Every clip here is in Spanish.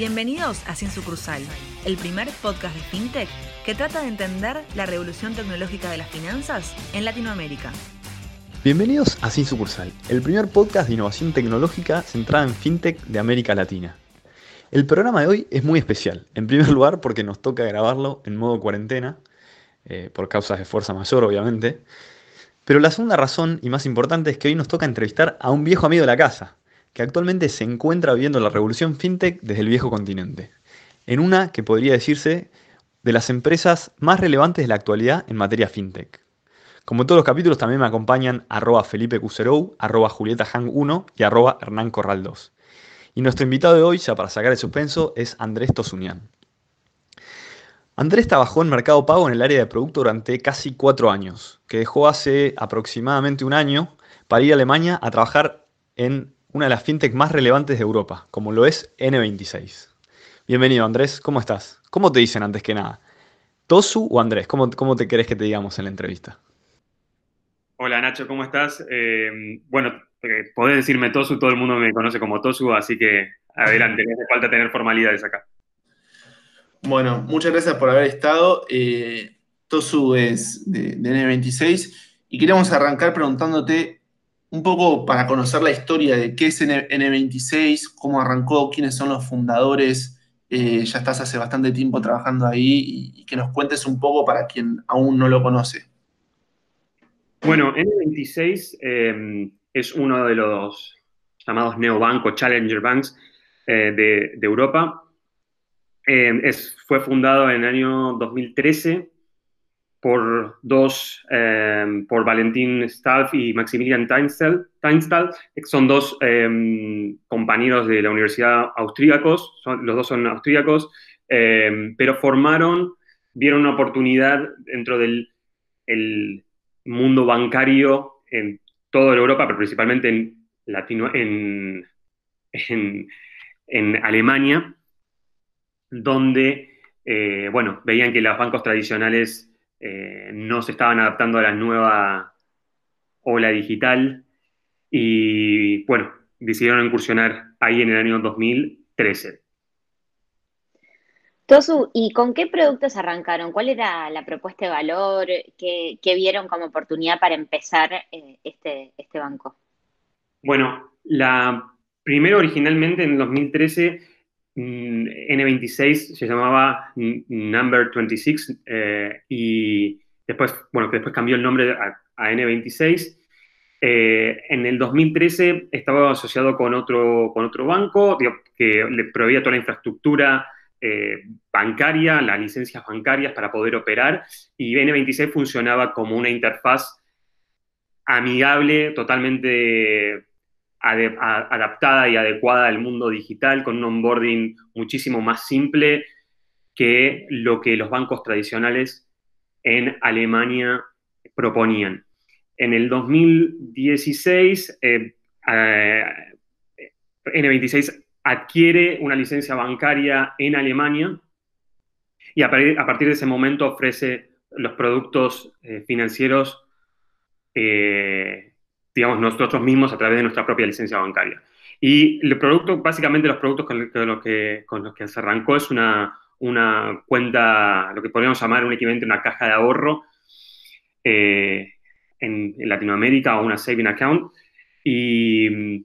Bienvenidos a Sin Sucursal, el primer podcast de FinTech que trata de entender la revolución tecnológica de las finanzas en Latinoamérica. Bienvenidos a Sin Sucursal, el primer podcast de innovación tecnológica centrada en FinTech de América Latina. El programa de hoy es muy especial, en primer lugar porque nos toca grabarlo en modo cuarentena, eh, por causas de fuerza mayor obviamente, pero la segunda razón y más importante es que hoy nos toca entrevistar a un viejo amigo de la casa, que actualmente se encuentra viviendo la revolución fintech desde el viejo continente, en una que podría decirse de las empresas más relevantes de la actualidad en materia fintech. Como en todos los capítulos también me acompañan arroba Felipe Cuserou, arroba Julieta Hang 1 y arroba Hernán Corral 2. Y nuestro invitado de hoy, ya para sacar el suspenso, es Andrés Tosunian. Andrés trabajó en Mercado Pago en el área de producto durante casi cuatro años, que dejó hace aproximadamente un año para ir a Alemania a trabajar en una de las fintech más relevantes de Europa, como lo es N26. Bienvenido Andrés, ¿cómo estás? ¿Cómo te dicen antes que nada? ¿Tosu o Andrés? ¿Cómo, cómo te querés que te digamos en la entrevista? Hola Nacho, ¿cómo estás? Eh, bueno, eh, podés decirme Tosu, todo el mundo me conoce como Tosu, así que adelante, no hace falta tener formalidades acá. Bueno, muchas gracias por haber estado. Eh, Tosu es de, de N26 y queríamos arrancar preguntándote un poco para conocer la historia de qué es N 26 cómo arrancó, quiénes son los fundadores. Eh, ya estás hace bastante tiempo trabajando ahí y, que nos cuentes un poco para quien aún no lo conoce. Bueno, N26 eh, es uno de los llamados neobancos, challenger banks eh, de, Europa. fue fundado en el año 2013 por dos, em, por Valentín Staff y Maximilian Teinstal, que son dos em, compañeros de la Universidad Austríacos, los dos son austríacos, em, pero formaron, vieron una oportunidad dentro del mundo bancario en toda Europa, pero principalmente en, Latino, en, en Alemania, donde, eh, bueno, veían que los bancos tradicionales eh, no se estaban adaptando a la nueva ola digital y bueno, decidieron incursionar ahí en el año 2013. Tosu, ¿y con qué productos arrancaron? ¿Cuál era la propuesta de valor? ¿Qué, vieron como oportunidad para empezar eh, este, este banco? Bueno, la, primero originalmente en 2013 Mm, N26 se llamaba Number 26 eh, y después, bueno, que después cambió el nombre a, N26. Eh, en el 2013 estaba asociado con otro, con otro banco que le proveía toda la infraestructura eh, bancaria, las licencias bancarias para poder operar y N26 funcionaba como una interfaz amigable, totalmente adaptada y adecuada al mundo digital, con un onboarding muchísimo más simple que lo que los bancos tradicionales en Alemania proponían. En el 2016, eh, eh, N26 adquiere una licencia bancaria en Alemania y a, partir de ese momento ofrece los productos eh, financieros digamos, nosotros mismos a través de nuestra propia licencia bancaria. Y el producto, básicamente los productos con, los que, con los que se arrancó es una, una cuenta, lo que podríamos llamar un equivalente a una caja de ahorro eh, en, Latinoamérica o una saving account. Y mm,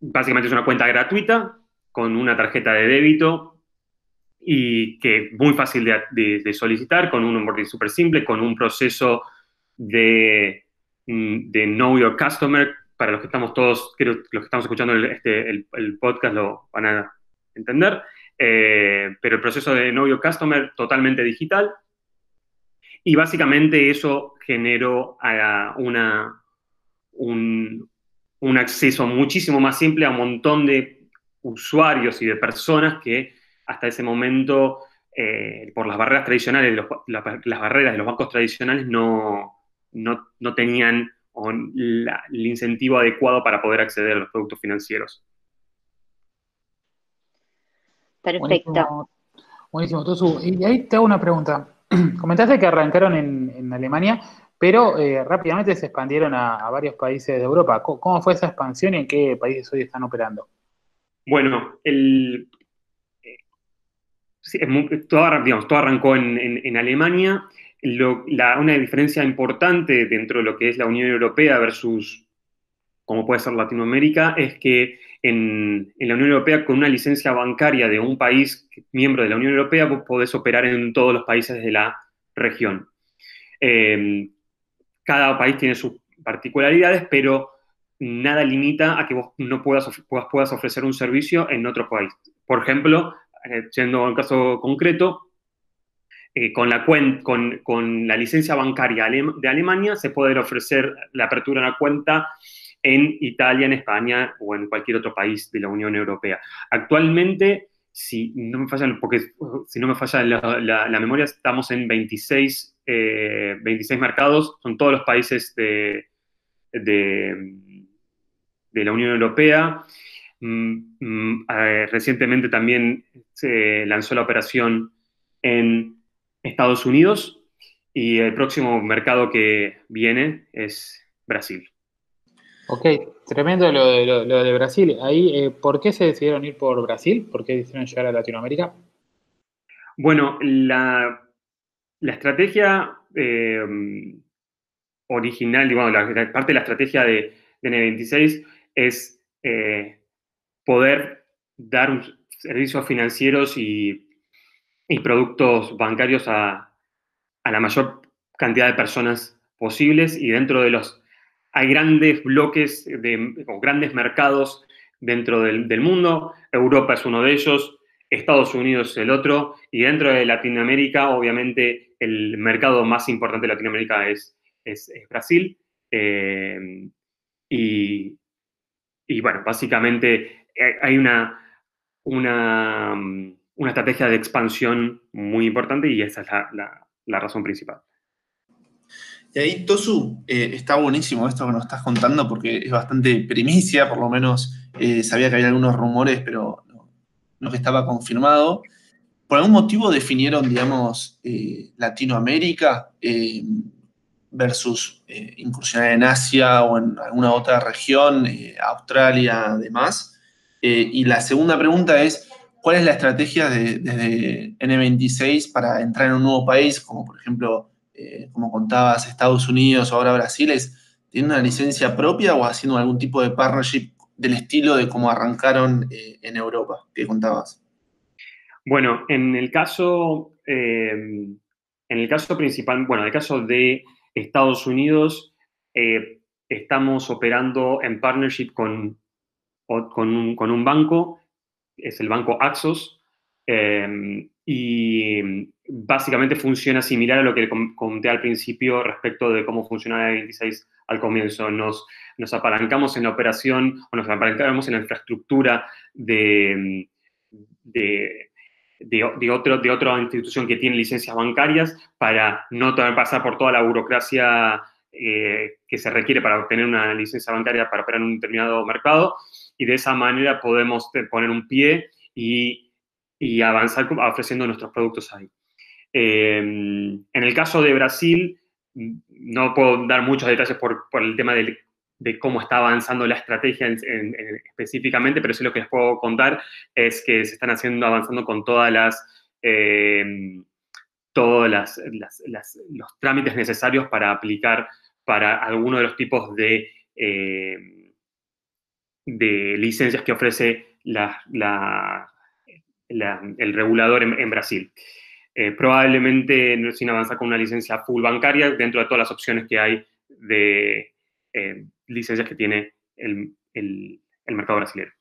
básicamente es una cuenta gratuita con una tarjeta de débito y que muy fácil de, de solicitar, con un onboarding súper simple, con un proceso de de Know Your Customer, para los que estamos todos, creo los que estamos escuchando el, este, el, podcast lo van a entender, eh, pero el proceso de Know Your Customer totalmente digital. Y básicamente eso generó una, un, un, acceso muchísimo más simple a un montón de usuarios y de personas que hasta ese momento, eh, por las barreras tradicionales, las barreras de los bancos tradicionales, no, no, tenían el incentivo adecuado para poder acceder a los productos financieros. Perfecto. Buenísimo, Tosu. Y ahí te hago una pregunta. Comentaste que arrancaron en, Alemania, pero eh, rápidamente se expandieron a, varios países de Europa. ¿Cómo, fue esa expansión y en qué países hoy están operando? Bueno, el, todo, digamos, todo arrancó en, Alemania. Una diferencia importante dentro de lo que es la Unión Europea versus como puede ser Latinoamérica es que en, la Unión Europea con una licencia bancaria de un país miembro de la Unión Europea vos podés operar en todos los países de la región. Eh, cada país tiene sus particularidades, pero nada limita a que vos no puedas, puedas ofrecer un servicio en otro país. Por ejemplo, eh, siendo un caso concreto, eh, con, la con, con, la licencia bancaria de Alemania se puede ofrecer la apertura de una cuenta en Italia, en España o en cualquier otro país de la Unión Europea. Actualmente, si no me falla, porque si no me falla la, memoria, estamos en 26, 26 eh, mercados, son todos los países de, de, la Unión Europea. Mm, mm, recientemente también se lanzó la operación en Estados Unidos y el próximo mercado que viene es Brasil. Ok, tremendo lo de, lo, de Brasil. Ahí, eh, ¿por qué se decidieron ir por Brasil? ¿Por qué decidieron llegar a Latinoamérica? Bueno, la, estrategia eh, original, digamos, la, parte de la estrategia de, N26 es eh, poder dar servicios financieros y, productos bancarios a, a la mayor cantidad de personas posibles y dentro de los hay grandes bloques de, o grandes mercados dentro del, mundo. Europa es uno de ellos, Estados Unidos es el otro, y dentro de Latinoamérica, obviamente, el mercado más importante de Latinoamérica es, es, Brasil. Eh, y, bueno, básicamente eh, hay una, una, una, estrategia de expansión muy importante y esa es la razón principal. Y ahí, Tosu, eh, está buenísimo esto que nos estás contando porque es bastante primicia, por lo menos eh, sabía que había algunos rumores, pero no, que estaba confirmado. ¿Por algún motivo definieron, digamos, eh, Latinoamérica versus incursionar en Asia o en alguna otra región, Australia, además? y la segunda pregunta es, ¿cuál es la estrategia de, desde N26 para entrar en un nuevo país, como por ejemplo eh, como contabas, Estados Unidos o ahora Brasil, es, ¿tienen una licencia propia o haciendo algún tipo de partnership del estilo de cómo arrancaron eh, en Europa, que contabas? Bueno, en el caso, eh, en el caso principal, bueno, en el caso de Estados Unidos, estamos operando en partnership con, con un banco, es el banco Axos, y básicamente funciona similar a lo que conté al principio respecto de cómo funciona el 26 al comienzo. Nos, nos apalancamos en la operación o nos apalancamos en la infraestructura de, de, de, otro, de otra institución que tiene licencias bancarias para no pasar por toda la burocracia eh, que se requiere para obtener una licencia bancaria para operar en un determinado mercado y de esa manera podemos poner un pie y, y avanzar ofreciendo nuestros productos ahí. Em, en el caso de Brasil, no puedo dar muchos detalles por, el tema de, cómo está avanzando la estrategia específicamente, pero sí lo que les puedo contar es que se están haciendo, avanzando con todas las, em, todos los trámites necesarios para aplicar para alguno de los tipos de, em, de licencias que ofrece el regulador en Brasil. Eh, probablemente sin avanzar con una licencia full bancaria dentro de todas las opciones que hay de eh, licencias que tiene el, mercado brasileño.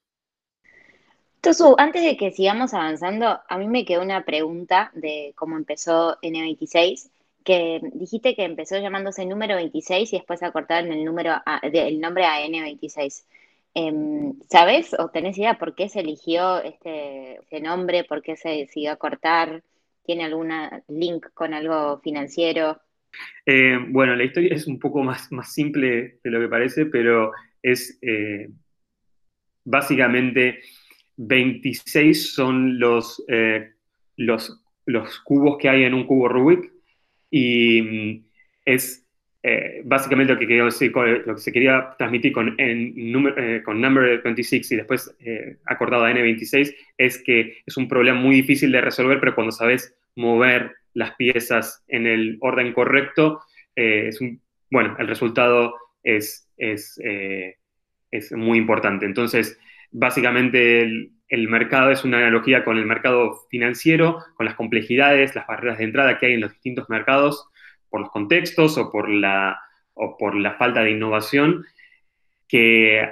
Tosu, antes de que sigamos avanzando, a mí me quedó una pregunta de cómo empezó N26, que dijiste que empezó llamándose número 26 y después acortaron el, número el nombre a N26. Em, ¿Sabes o tenés idea por qué se eligió este, nombre, por qué se decidió acortar? ¿Tiene algún link con algo financiero? Eh, bueno, la historia es un poco más, más simple de lo que parece, pero es eh, básicamente 26 son los, eh, los, los, cubos que hay en un cubo Rubik y mm, es eh, básicamente lo que, se quería transmitir con, con Number 26 y después acordado a N26 es que es un problema muy difícil de resolver, pero cuando sabes mover las piezas en el orden correcto, es bueno, el resultado es, es, es muy importante. Entonces, básicamente el, mercado es una analogía con el mercado financiero, con las complejidades, las barreras de entrada que hay en los distintos mercados por los contextos o por la, o por la falta de innovación, que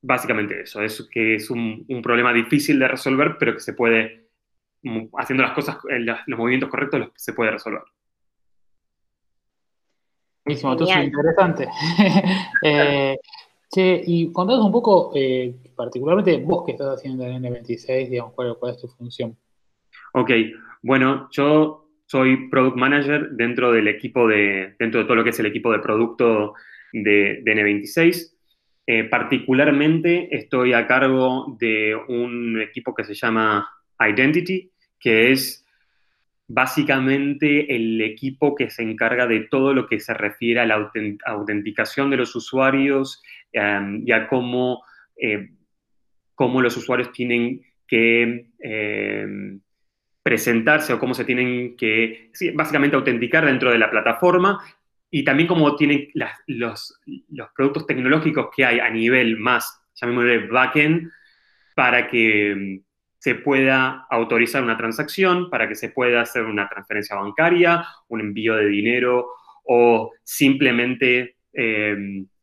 básicamente eso, es que es un, problema difícil de resolver, pero que se puede, haciendo las cosas, los movimientos correctos, se puede resolver. Buenísimo, entonces interesante. eh, Che, y contanos un poco, eh, particularmente vos que estás haciendo en N26, digamos, cuál, es tu función. Ok, bueno, yo soy Product Manager dentro del equipo de, dentro de todo lo que es el equipo de producto de, N26. Eh, particularmente estoy a cargo de un equipo que se llama Identity, que es básicamente el equipo que se encarga de todo lo que se refiere a la autenticación de los usuarios Em, y a cómo, eh, cómo, los usuarios tienen que em, presentarse o cómo se tienen que, básicamente, autenticar dentro de la plataforma y también cómo tienen los, productos tecnológicos que hay a nivel más, llamémosle backend, para que em, se pueda autorizar una transacción, para que se pueda hacer una transferencia bancaria, un envío de dinero o simplemente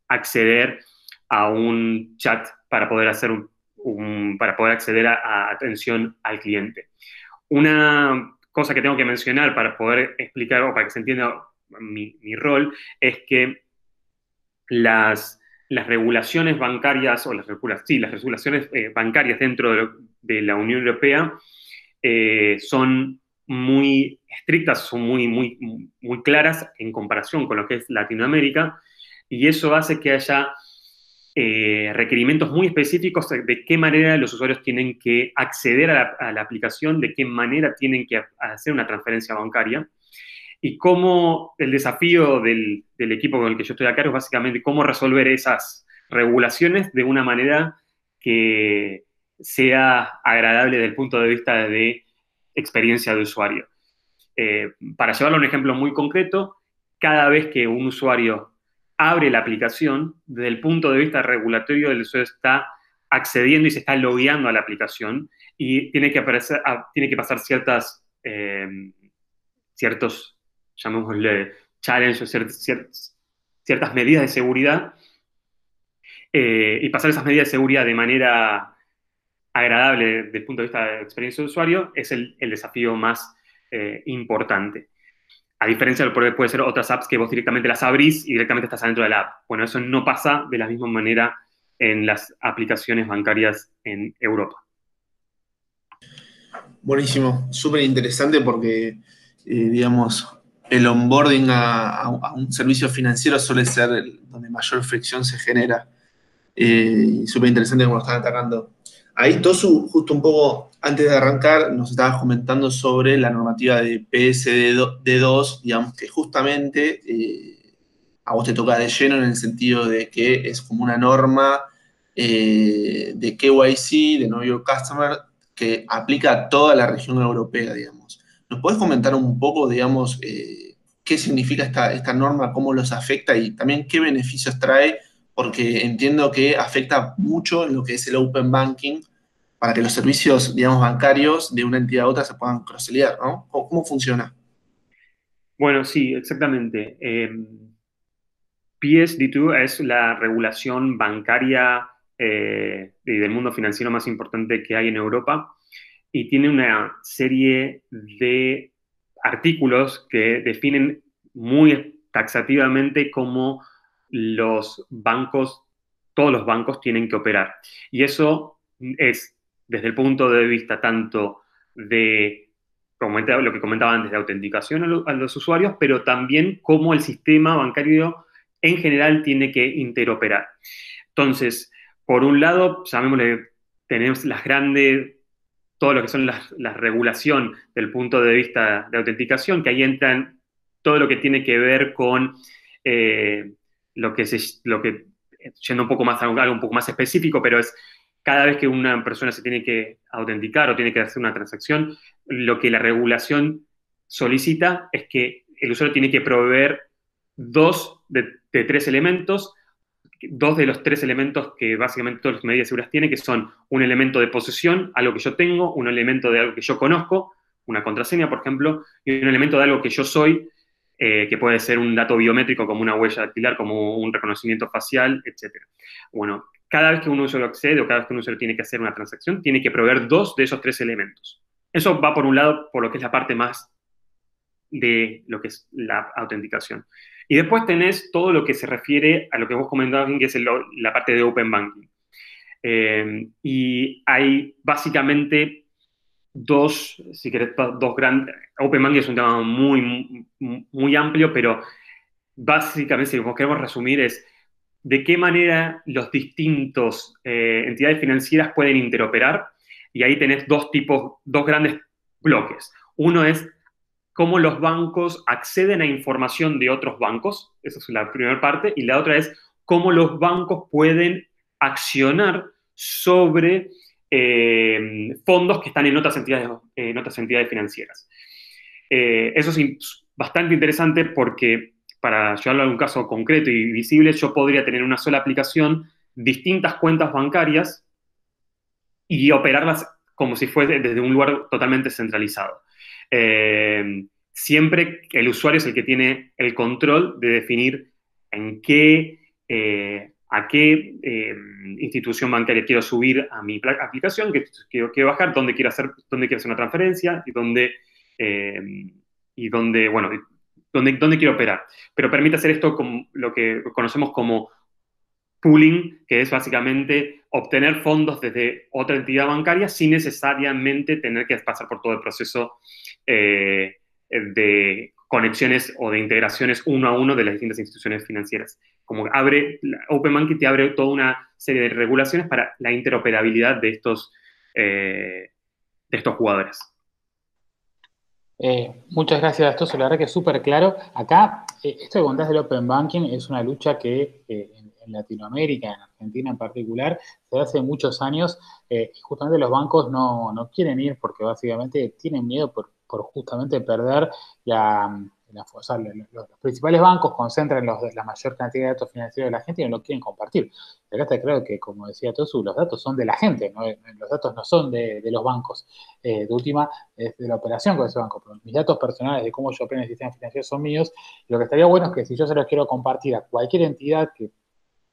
acceder a un chat para poder, hacer un, para poder acceder a, atención al cliente. Una cosa que tengo que mencionar para poder explicar o para que se entienda mi, rol es que las, regulaciones bancarias o las, sí, las regulaciones eh, bancarias dentro de, la Unión Europea eh, son muy estrictas, son muy, muy, muy claras en comparación con lo que es Latinoamérica y eso hace que haya eh, requerimientos muy específicos de qué manera los usuarios tienen que acceder a la, aplicación, de qué manera tienen que hacer una transferencia bancaria y cómo el desafío del, equipo con el que yo estoy acá es básicamente cómo resolver esas regulaciones de una manera que sea agradable desde el punto de vista de experiencia de usuario. Eh, para llevarlo a un ejemplo muy concreto, cada vez que un usuario abre la aplicación, desde el punto de vista regulatorio, el usuario está accediendo y se está logueando a la aplicación y tiene que, aparecer, ah, tiene que pasar ciertas, eh, ciertos, llamémosle, challenges, ciertas, ciertas medidas de seguridad eh, y pasar esas medidas de seguridad de manera agradable desde el punto de vista de experiencia de usuario es el, desafío más eh, importante. A diferencia de lo que puede ser otras apps que vos directamente las abrís y directamente estás adentro de la app. Bueno, eso no pasa de la misma manera en las aplicaciones bancarias en Europa. Buenísimo, súper interesante porque, eh, digamos, el onboarding a, un servicio financiero suele ser donde mayor fricción se genera. Eh, súper interesante como lo están atacando. Ahí, Tosu, justo un poco antes de arrancar, nos estabas comentando sobre la normativa de PSD2, digamos que justamente eh, a vos te toca de lleno en el sentido de que es como una norma eh, de KYC, de Know Your Customer, que aplica a toda la región europea, digamos. ¿Nos puedes comentar un poco, digamos, eh, qué significa esta, esta norma, cómo los afecta y también qué beneficios trae porque entiendo que afecta mucho en lo que es el open banking para que los servicios, digamos, bancarios de una entidad a otra se puedan crosselear, ¿no? ¿Cómo, funciona? Bueno, sí, exactamente. Eh, PSD2 es la regulación bancaria eh, del mundo financiero más importante que hay en Europa y tiene una serie de artículos que definen muy taxativamente cómo los bancos, todos los bancos tienen que operar. Y eso es desde el punto de vista tanto de lo que comentaba antes, de autenticación a, los usuarios, pero también cómo el sistema bancario en general tiene que interoperar. Entonces, por un lado, llamémosle, tenemos las grandes, todo lo que son las, la regulación del punto de vista de autenticación, que ahí entran todo lo que tiene que ver con eh, lo, que se, lo que, yendo un poco más algo un poco más específico, pero es cada vez que una persona se tiene que autenticar o tiene que hacer una transacción, lo que la regulación solicita es que el usuario tiene que proveer dos de, tres elementos, dos de los tres elementos que básicamente todas las medidas seguras tienen, que son un elemento de posesión, algo que yo tengo, un elemento de algo que yo conozco, una contraseña, por ejemplo, y un elemento de algo que yo soy, eh, que puede ser un dato biométrico como una huella dactilar, como un reconocimiento facial, etc. Bueno, cada vez que un usuario accede o cada vez que un usuario tiene que hacer una transacción, tiene que proveer dos de esos tres elementos. Eso va por un lado por lo que es la parte más de lo que es la autenticación. Y después tenés todo lo que se refiere a lo que vos comentabas, que es la parte de Open Banking. Eh, y hay básicamente dos, si querés, dos grandes... Open Banking es un tema muy, muy, amplio, pero básicamente, si vos queremos resumir, es de qué manera los distintos eh, entidades financieras pueden interoperar. Y ahí tenés dos tipos, dos grandes bloques. Uno es cómo los bancos acceden a información de otros bancos, esa es la primera parte, y la otra es cómo los bancos pueden accionar sobre eh, fondos que están en otras entidades, en otras entidades financieras. Eh, eso es bastante interesante porque, para llevarlo a un caso concreto y visible, yo podría tener una sola aplicación, distintas cuentas bancarias y operarlas como si fuese desde un lugar totalmente centralizado. Eh, siempre el usuario es el que tiene el control de definir en qué, eh, a qué eh, institución bancaria quiero subir a mi aplicación, qué quiero, quiero, bajar, dónde quiero hacer, dónde quiero hacer una transferencia y dónde, y dónde, bueno, dónde, dónde quiero operar. Pero permite hacer esto como lo que conocemos como pooling, que es básicamente obtener fondos desde otra entidad bancaria sin necesariamente tener que pasar por todo el proceso eh, de conexiones o de integraciones uno a uno de las distintas instituciones financieras. Como abre, Open Banking te abre toda una serie de regulaciones para la interoperabilidad de estos, eh, de estos jugadores. Eh, muchas gracias, esto la verdad que es súper claro. Acá, esto que contás del Open Banking es una lucha que en Latinoamérica, en Argentina en particular, se hace muchos años eh, y justamente los bancos no, quieren ir porque básicamente tienen miedo por, justamente perder la, los, principales bancos concentran la mayor cantidad de datos financieros de la gente y no lo quieren compartir. Acá está claro que, como decía Tosu, los datos son de la gente, los datos no son de, los bancos. Eh, de última, es de la operación con ese banco. Mis datos personales de cómo yo opero el sistema financiero son míos. lo que estaría bueno es que si yo se los quiero compartir a cualquier entidad que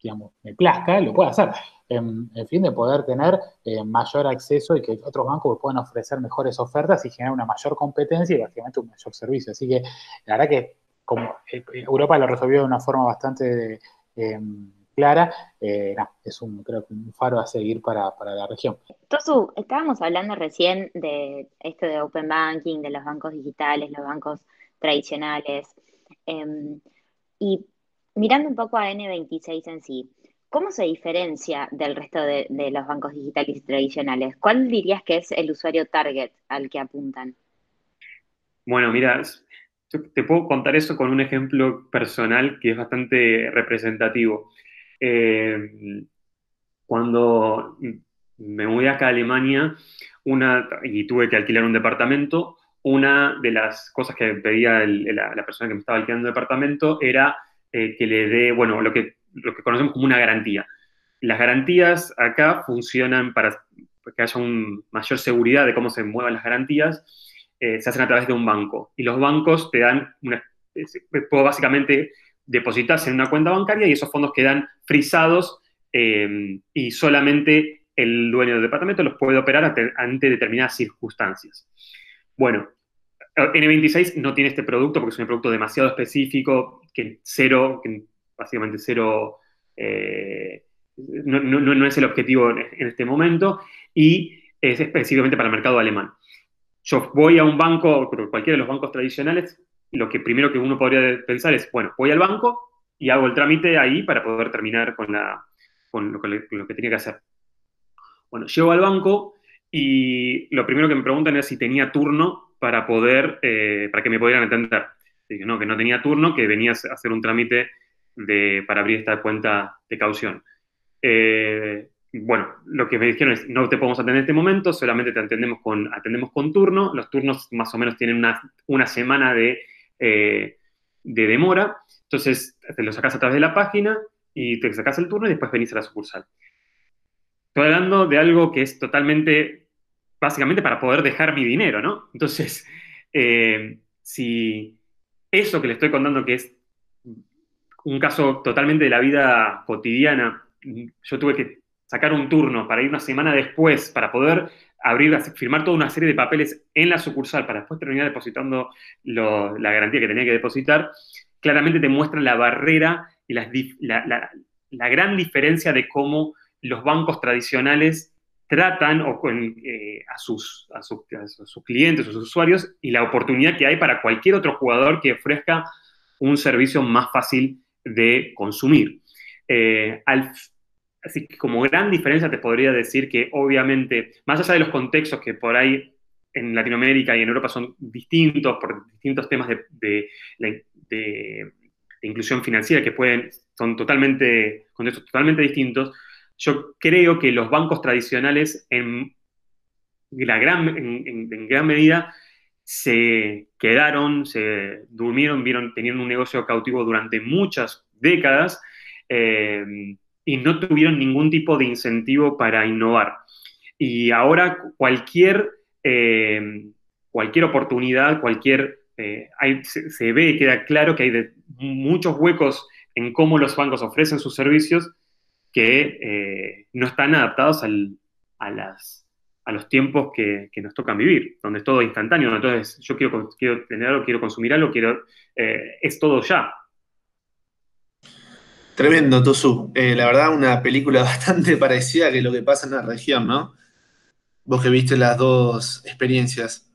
digamos, me plazca, lo puede hacer. En, fin, de poder tener eh, mayor acceso y que otros bancos puedan ofrecer mejores ofertas y generar una mayor competencia y básicamente un mayor servicio. Así que la verdad que como eh, Europa lo resolvió de una forma bastante em, clara, eh, es un, creo un faro a seguir para, la región. Tosu, estábamos hablando recién de esto de Open Banking, de los bancos digitales, los bancos tradicionales. Em, y mirando un poco a N26 en sí, ¿cómo se diferencia del resto de, los bancos digitales tradicionales? ¿Cuál dirías que es el usuario target al que apuntan? Bueno, mira, te puedo contar eso con un ejemplo personal que es bastante representativo. Eh, cuando me mudé acá a Alemania una, y tuve que alquilar un departamento, una de las cosas que pedía la, la, persona que me estaba alquilando el departamento era eh, que le dé, bueno, lo que, lo que conocemos como una garantía. Las garantías acá funcionan para que haya una mayor seguridad de cómo se muevan las garantías, eh, se hacen a través de un banco. Y los bancos te dan, una, básicamente depositarse en una cuenta bancaria y esos fondos quedan frisados eh, y solamente el dueño del departamento los puede operar ante determinadas circunstancias. Bueno, N26 no tiene este producto porque es un producto demasiado específico, que cero, básicamente cero, eh, no, es el objetivo en, este momento, y es específicamente para el mercado alemán. Yo voy a un banco, cualquiera de los bancos tradicionales, lo que primero que uno podría pensar es, bueno, voy al banco y hago el trámite ahí para poder terminar con, la, con lo, que, tenía que hacer. Bueno, llego al banco y lo primero que me preguntan es si tenía turno para poder, eh, para que me pudieran atender. Dije, no, que no tenía turno, que venía a hacer un trámite para abrir esta cuenta de caución. Eh, bueno, lo que me dijeron es, no te podemos atender en este momento, solamente te atendemos con, atendemos con turno. Los turnos más o menos tienen una, una semana de, eh, de demora. Entonces, te lo sacas a través de la página y te sacas el turno y después venís a la sucursal. Estoy hablando de algo que es totalmente, básicamente para poder dejar mi dinero, ¿no? Entonces, eh, si eso que le estoy contando, que es un caso totalmente de la vida cotidiana, yo tuve que sacar un turno para ir una semana después, para poder abrir, firmar toda una serie de papeles en la sucursal, para después terminar depositando la garantía que tenía que depositar, claramente te muestra la barrera y la, gran diferencia de cómo los bancos tradicionales tratan o eh, a, sus, a, sus, clientes, a sus usuarios, y la oportunidad que hay para cualquier otro jugador que ofrezca un servicio más fácil de consumir. Eh, así que como gran diferencia te podría decir que obviamente, más allá de los contextos que por ahí en Latinoamérica y en Europa son distintos por distintos temas de, de inclusión financiera que pueden, son totalmente, contextos totalmente distintos, yo creo que los bancos tradicionales en, gran, medida se quedaron, se durmieron, vieron, tenían un negocio cautivo durante muchas décadas eh, y no tuvieron ningún tipo de incentivo para innovar. Y ahora cualquier, eh, cualquier oportunidad, cualquier, eh, se, ve, queda claro que hay muchos huecos en cómo los bancos ofrecen sus servicios que no están adaptados a, las, a los tiempos que, nos tocan vivir, donde es todo instantáneo. Entonces, yo quiero, quiero tener algo, quiero consumir algo, quiero, es todo ya. Tremendo, Tosu. Eh, la verdad, una película bastante parecida que lo que pasa en la región, ¿no? Vos que viste las dos experiencias.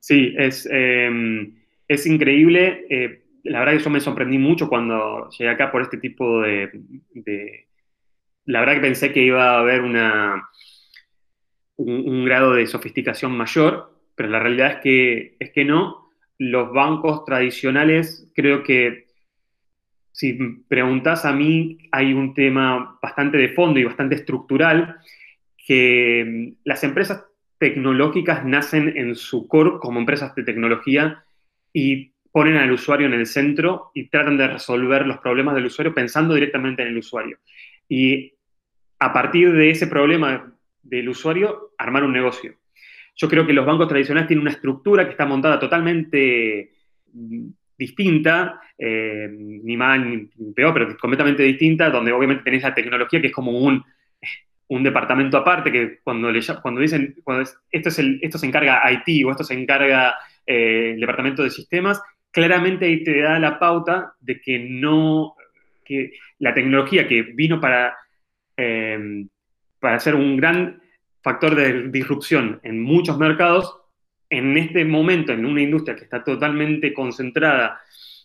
Sí, es, em, es increíble. La verdad que yo me sorprendí mucho cuando llegué acá por este tipo de, La verdad que pensé que iba a haber una, un, grado de sofisticación mayor, pero la realidad es que, es que no. Los bancos tradicionales creo que si preguntas a mí, hay un tema bastante de fondo y bastante estructural, que las empresas tecnológicas nacen en su core como empresas de tecnología y ponen al usuario en el centro y tratan de resolver los problemas del usuario pensando directamente en el usuario. Y a partir de ese problema del usuario, armar un negocio. Yo creo que los bancos tradicionales tienen una estructura que está montada totalmente mm, distinta, eh, ni más ni peor, pero completamente distinta, donde obviamente tenéis la tecnología que es como un, un departamento aparte, que cuando, le, cuando dicen, cuando esto, es esto se encarga IT o esto se encarga eh, el departamento de sistemas, claramente ahí te da la pauta de que no, que la tecnología que vino para, eh, para ser un gran factor de disrupción en muchos mercados, en este momento, en una industria que está totalmente concentrada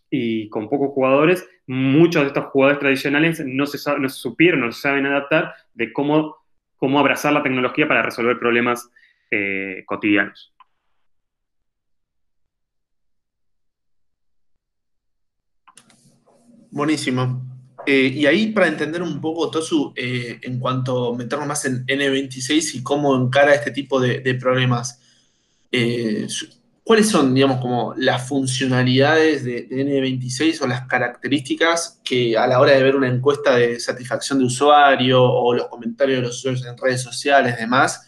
y con pocos jugadores, muchos de estos jugadores tradicionales no se, no supieron, no se saben adaptar de cómo, cómo abrazar la tecnología para resolver problemas eh, cotidianos. Buenísimo. Eh, y ahí para entender un poco, Tosu, eh, en cuanto a meternos más en N26 y cómo encara este tipo de problemas, eh, ¿cuáles son, digamos, como las funcionalidades de, N26 o las características que a la hora de ver una encuesta de satisfacción de usuario o los comentarios de los usuarios en redes sociales, demás,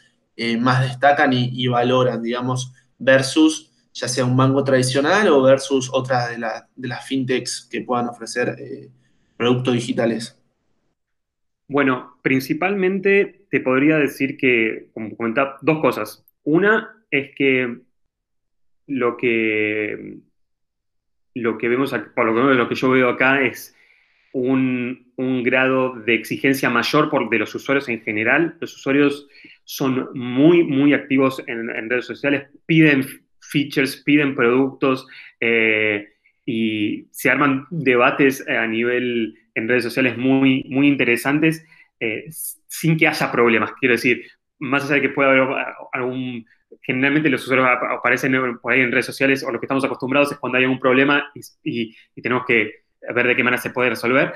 más destacan y, valoran, digamos, versus ya sea un banco tradicional o versus otras de, las fintechs que puedan ofrecer eh, productos digitales? Bueno, principalmente te podría decir que, como comentaba, dos cosas. Una, es que lo que, lo que vemos, por lo que, lo que yo veo acá es un, grado de exigencia mayor por, de los usuarios en general. Los usuarios son muy, muy activos en, redes sociales, piden features, piden productos eh, y se arman debates a nivel en redes sociales muy, muy interesantes eh, sin que haya problemas. Quiero decir, más allá de que pueda haber algún generalmente los usuarios aparecen por ahí en redes sociales o lo que estamos acostumbrados es cuando hay un problema y, tenemos que ver de qué manera se puede resolver.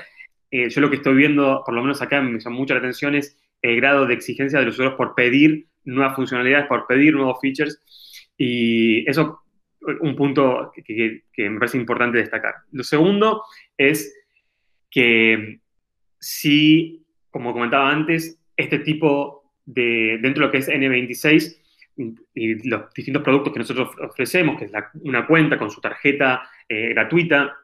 Eh, yo lo que estoy viendo, por lo menos acá me llama mucho la atención, es el grado de exigencia de los usuarios por pedir nuevas funcionalidades, por pedir nuevos features. Y eso un punto que, me parece importante destacar. Lo segundo es que si, como comentaba antes, este tipo de, dentro de lo que es N26 y los distintos productos que nosotros ofrecemos, que es una cuenta con su tarjeta eh, gratuita,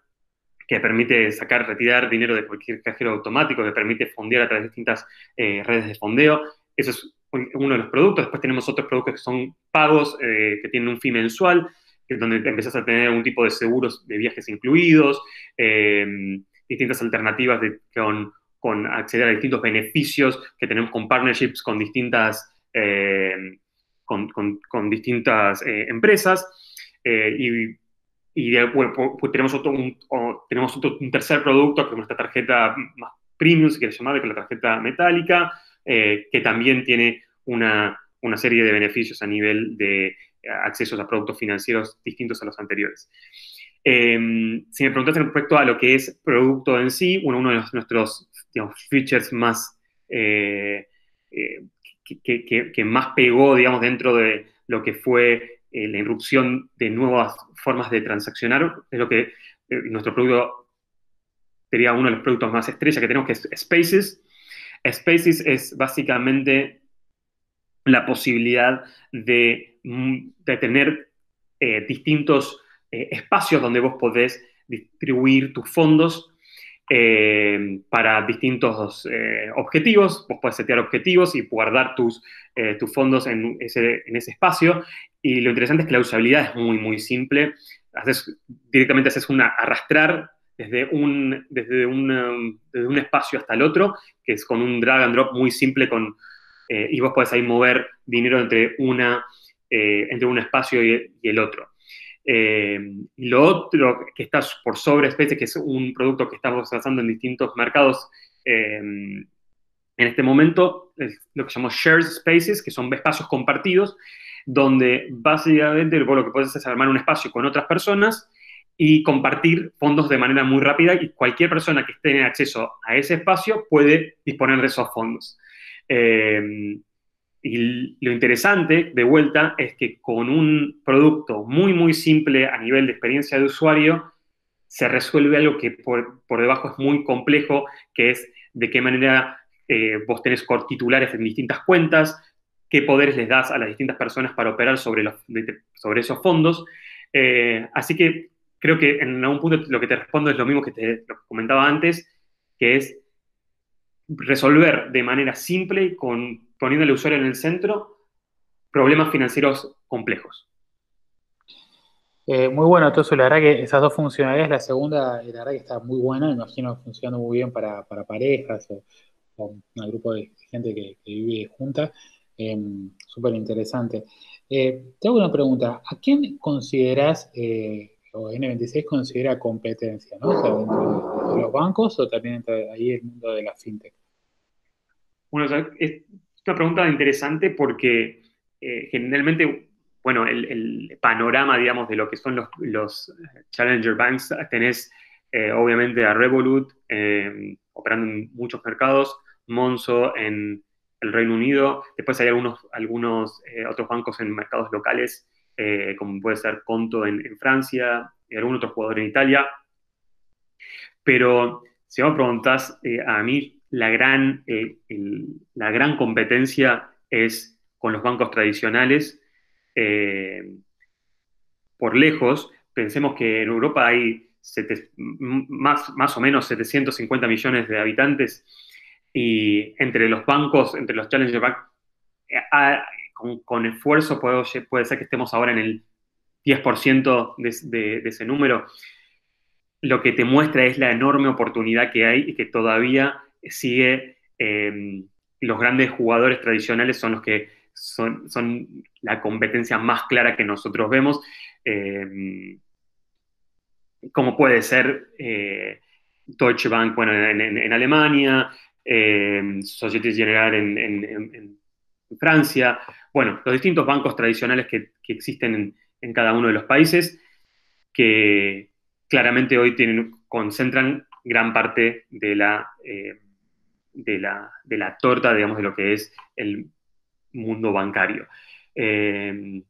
que permite sacar, retirar dinero de cualquier cajero automático, que permite fondear a través de distintas eh, redes de fondeo. Eso es uno de los productos. Después tenemos otros productos que son pagos, eh, que tienen un fin mensual, que donde empezás a tener un tipo de seguros de viajes incluidos, em, distintas alternativas con, acceder a distintos beneficios que tenemos con partnerships con distintas, em, con, distintas eh, empresas. y y pues, tenemos, otro, un, tenemos otro, un tercer producto, que es nuestra tarjeta más premium, si quieres llamar, que es la tarjeta metálica, eh, que también tiene una, una, serie de beneficios a nivel de eh, accesos a productos financieros distintos a los anteriores. Em, si me preguntas respecto a lo que es producto en sí, uno de nuestros features más eh, que, más pegó, digamos, dentro de lo que fue la irrupción de nuevas formas de transaccionar, es lo que nuestro producto sería uno de los productos más estrella que tenemos, que es Spaces. Spaces es básicamente la posibilidad de, mm, tener eh, distintos espacios donde vos podés distribuir tus fondos para distintos objetivos. Vos podés setear objetivos y guardar tus, tus fondos en ese, en ese espacio. Y lo interesante es que la usabilidad es muy, muy simple. Directamente haces una arrastrar desde un, desde, un espacio hasta el otro, que es con un drag and drop muy simple con, eh, y vos podés ahí mover dinero entre, una, eh, entre un espacio y, el otro. Eh, lo otro que está por sobre Spaces, que es un producto que estamos lanzando en distintos mercados en este momento, es lo que llamamos Shared Spaces, que son espacios compartidos, donde básicamente lo que puedes hacer es armar un espacio con otras personas y compartir fondos de manera muy rápida y cualquier persona que esté en acceso a ese espacio puede disponer de esos fondos. Eh, y lo interesante, de vuelta, es que con un producto muy, muy simple a nivel de experiencia de usuario, se resuelve algo que por, debajo es muy complejo, que es de qué manera eh, vos tenés titulares en distintas cuentas, qué poderes les das a las distintas personas para operar sobre, los, sobre esos fondos. Eh, así que creo que en algún punto lo que te respondo es lo mismo que te comentaba antes, que es resolver de manera simple con, poniendo al usuario en el centro problemas financieros complejos. Eh, muy bueno, entonces la verdad que esas dos funcionalidades, la segunda, la verdad que está muy buena, me imagino funcionando muy bien para, parejas o, un grupo de gente que, vive junta. Em, súper interesante. Eh, te hago una pregunta. ¿A quién consideras, eh, o N26 considera competencia, ¿no? O sea, dentro de, los bancos o también dentro de ahí el mundo de la fintech? Bueno, es una pregunta interesante porque eh, generalmente, bueno, el, panorama, digamos, de lo que son los, Challenger Banks, tenés obviamente a Revolut operando en muchos mercados, Monzo en el Reino Unido. Después hay algunos, algunos eh, otros bancos en mercados locales, eh, como puede ser Conto en, Francia y algún otro jugador en Italia. Pero si me preguntas, eh, a mí la gran, la gran competencia es con los bancos tradicionales. por lejos, pensemos que en Europa hay más, más o menos 750 millones de habitantes y entre los bancos, entre los Challenger Bank, con, esfuerzo puede, ser que estemos ahora en el 10% de, ese número. Lo que te muestra es la enorme oportunidad que hay y que todavía sigue, em, los grandes jugadores tradicionales son los que son, la competencia más clara que nosotros vemos, em, como puede ser eh, Deutsche Bank bueno, en Alemania, eh, Société Générale en, Francia, bueno, los distintos bancos tradicionales que, existen en, cada uno de los países, que, claramente hoy tienen, concentran gran parte de la, eh, de, la, de la torta, digamos, de lo que es el mundo bancario. Eh,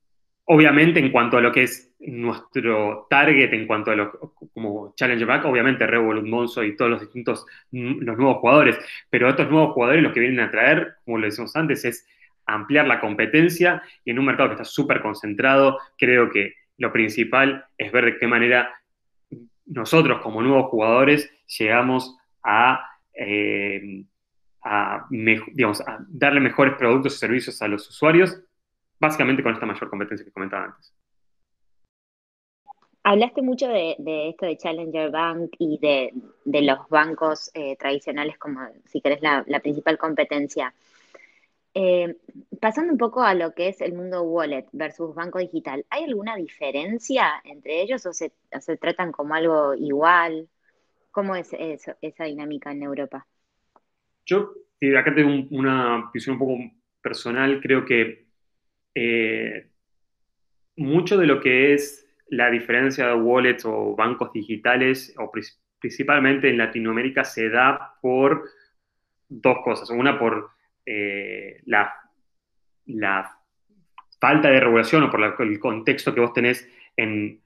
obviamente, en cuanto a lo que es nuestro target, en cuanto a lo como Challenger Back, obviamente Revolut, Monzo y todos los distintos, los nuevos jugadores, pero estos nuevos jugadores lo que vienen a traer, como lo decimos antes, es ampliar la competencia y en un mercado que está súper concentrado, creo que lo principal es ver de qué manera nosotros como nuevos jugadores llegamos a, eh, darle mejores productos y servicios a los usuarios, básicamente con esta mayor competencia que comentaba antes. Hablaste mucho de, esto de Challenger Bank y de, los bancos eh, tradicionales como, si querés, la principal competencia. Eh, pasando un poco a lo que es el mundo wallet versus banco digital, ¿hay alguna diferencia entre ellos o se, tratan como algo igual? ¿Cómo es esa dinámica en Europa? Yo eh, acá tengo una visión un poco personal, creo que eh, mucho de lo que es la diferencia de wallets o bancos digitales, o principalmente en Latinoamérica, se da por dos cosas. Una, por eh, la, la, falta de regulación o por el contexto que vos tenés en,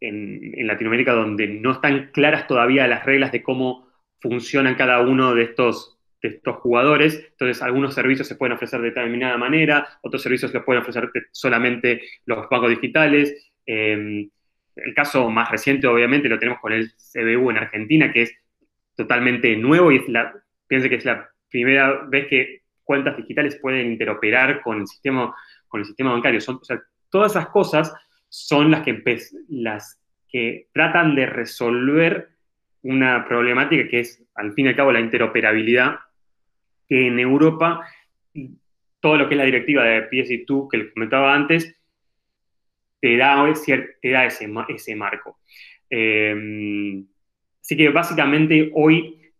en, Latinoamérica, donde no están claras todavía las reglas de cómo funcionan cada uno de estos, de estos jugadores. Entonces, algunos servicios se pueden ofrecer de determinada manera, otros servicios los pueden ofrecer solamente los bancos digitales. Em, el caso más reciente, obviamente, lo tenemos con el CBU en Argentina, que es totalmente nuevo y es la, piense que es la primera vez que cuentas digitales pueden interoperar con el sistema, con el sistema bancario. Son, todas esas cosas son las que, tratan de resolver una problemática que es, al fin y al cabo, la interoperabilidad, que en Europa, todo lo que es la directiva de PSD2 que les comentaba antes, te da, te da ese, ese marco. Em, así que básicamente hoy,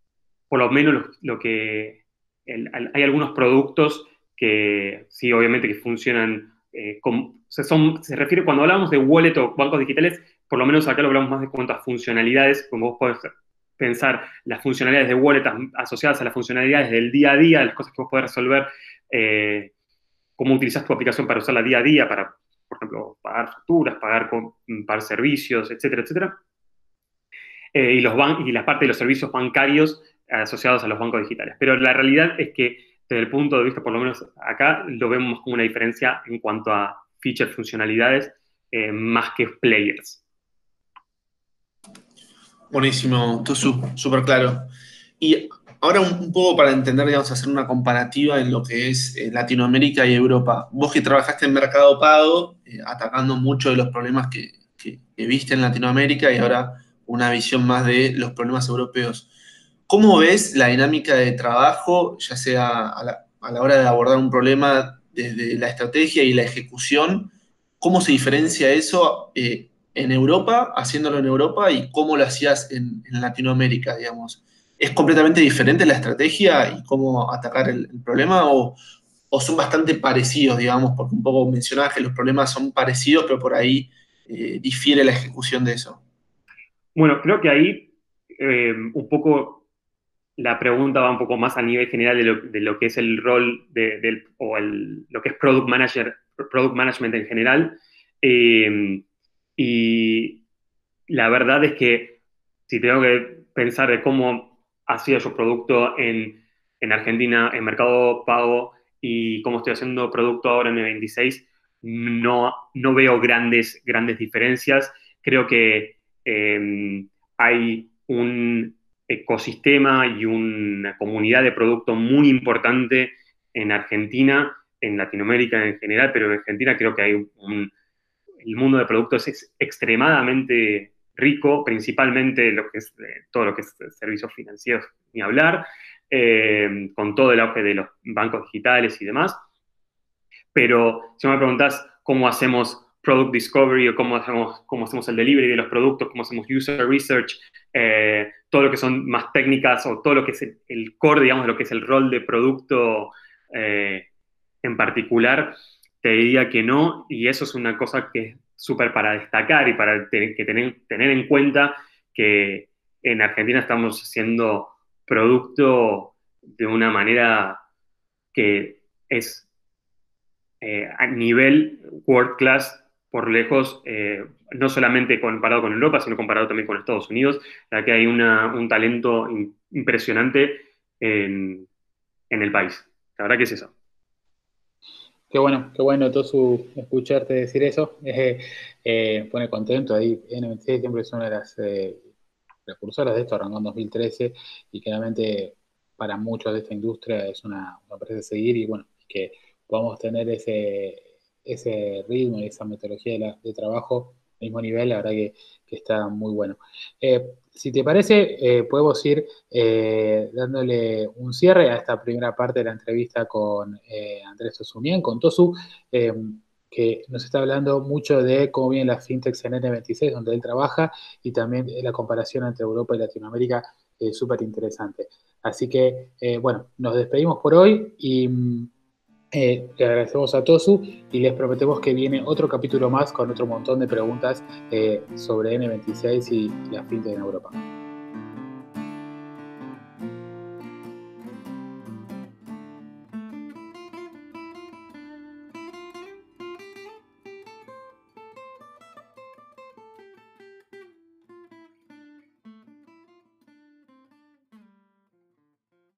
por lo menos lo que hay algunos productos que sí, obviamente que funcionan eh, son, se refiere cuando hablamos de wallet o bancos digitales, por lo menos acá lo hablamos más de cuántas funcionalidades, como vos podés pensar las funcionalidades de wallet asociadas a las funcionalidades del día a día, las cosas que vos podés resolver, eh, cómo utilizas tu aplicación para usarla día a día, para, por ejemplo, pagar facturas, pagar, pagar servicios, etcétera, etcétera. Eh, y, los y la parte de los servicios bancarios asociados a los bancos digitales. Pero la realidad es que desde el punto de vista, por lo menos acá, lo vemos como una diferencia en cuanto a features, funcionalidades, eh, más que players. Buenísimo, Tosu, súper claro. Y ahora un, poco para entender, digamos, hacer una comparativa en lo que es eh, Latinoamérica y Europa. Vos que trabajaste en Mercado Pago, eh, atacando muchos de los problemas que, que viste en Latinoamérica y ahora una visión más de los problemas europeos. ¿Cómo ves la dinámica de trabajo, ya sea a la, hora de abordar un problema desde la estrategia y la ejecución? ¿Cómo se diferencia eso eh, en Europa, haciéndolo en Europa, y cómo lo hacías en, Latinoamérica, digamos? ¿Es completamente diferente la estrategia y cómo atacar el, problema o, son bastante parecidos, digamos, porque un poco mencionabas que los problemas son parecidos, pero por ahí eh, difiere la ejecución de eso? Bueno, creo que ahí eh, un poco la pregunta va un poco más a nivel general de lo, que es el rol de, o lo que es product manager, product management en general. Eh, y la verdad es que si tengo que pensar de cómo ha sido su producto en, Argentina, en Mercado Pago, y cómo estoy haciendo producto ahora en el 26, no, no veo grandes, grandes diferencias. Creo que eh, hay un ecosistema y una comunidad de producto muy importante en Argentina, en Latinoamérica en general, pero en Argentina creo que hay un, el mundo de productos es extremadamente rico, principalmente lo que es, eh, todo lo que es servicios financieros, ni hablar, eh, con todo el auge de los bancos digitales y demás. Pero si me preguntas cómo hacemos product discovery o cómo hacemos, cómo hacemos el delivery de los productos, cómo hacemos user research, eh, todo lo que son más técnicas o todo lo que es el, core, digamos, lo que es el rol de producto eh, en particular, te diría que no, y eso es una cosa que es súper para destacar y para que tener, tener en cuenta que en Argentina estamos haciendo producto de una manera que es eh, a nivel world class por lejos, eh, no solamente comparado con Europa, sino comparado también con Estados Unidos, ya que hay un talento impresionante en, el país. La verdad que es eso. Qué bueno, qué bueno, Tosu, escucharte decir eso. Eh, pone contento ahí. NMC siempre es una de las precursoras de esto, arrancó en 2013 y claramente para muchos de esta industria es una, empresa de seguir y bueno, que podamos tener ese, ese ritmo y esa metodología de, trabajo mismo nivel, la verdad que, está muy bueno. Eh, si te parece, eh, podemos ir eh, dándole un cierre a esta primera parte de la entrevista con Andrés Tosumien, con Tosu, que nos está hablando mucho de cómo vienen las fintechs en N26, donde él trabaja, y también la comparación entre Europa y Latinoamérica súper interesante. Así que, bueno, nos despedimos por hoy y mm, eh, le agradecemos a Tosu y les prometemos que viene otro capítulo más con otro montón de preguntas eh, sobre N26 y la fintech en Europa.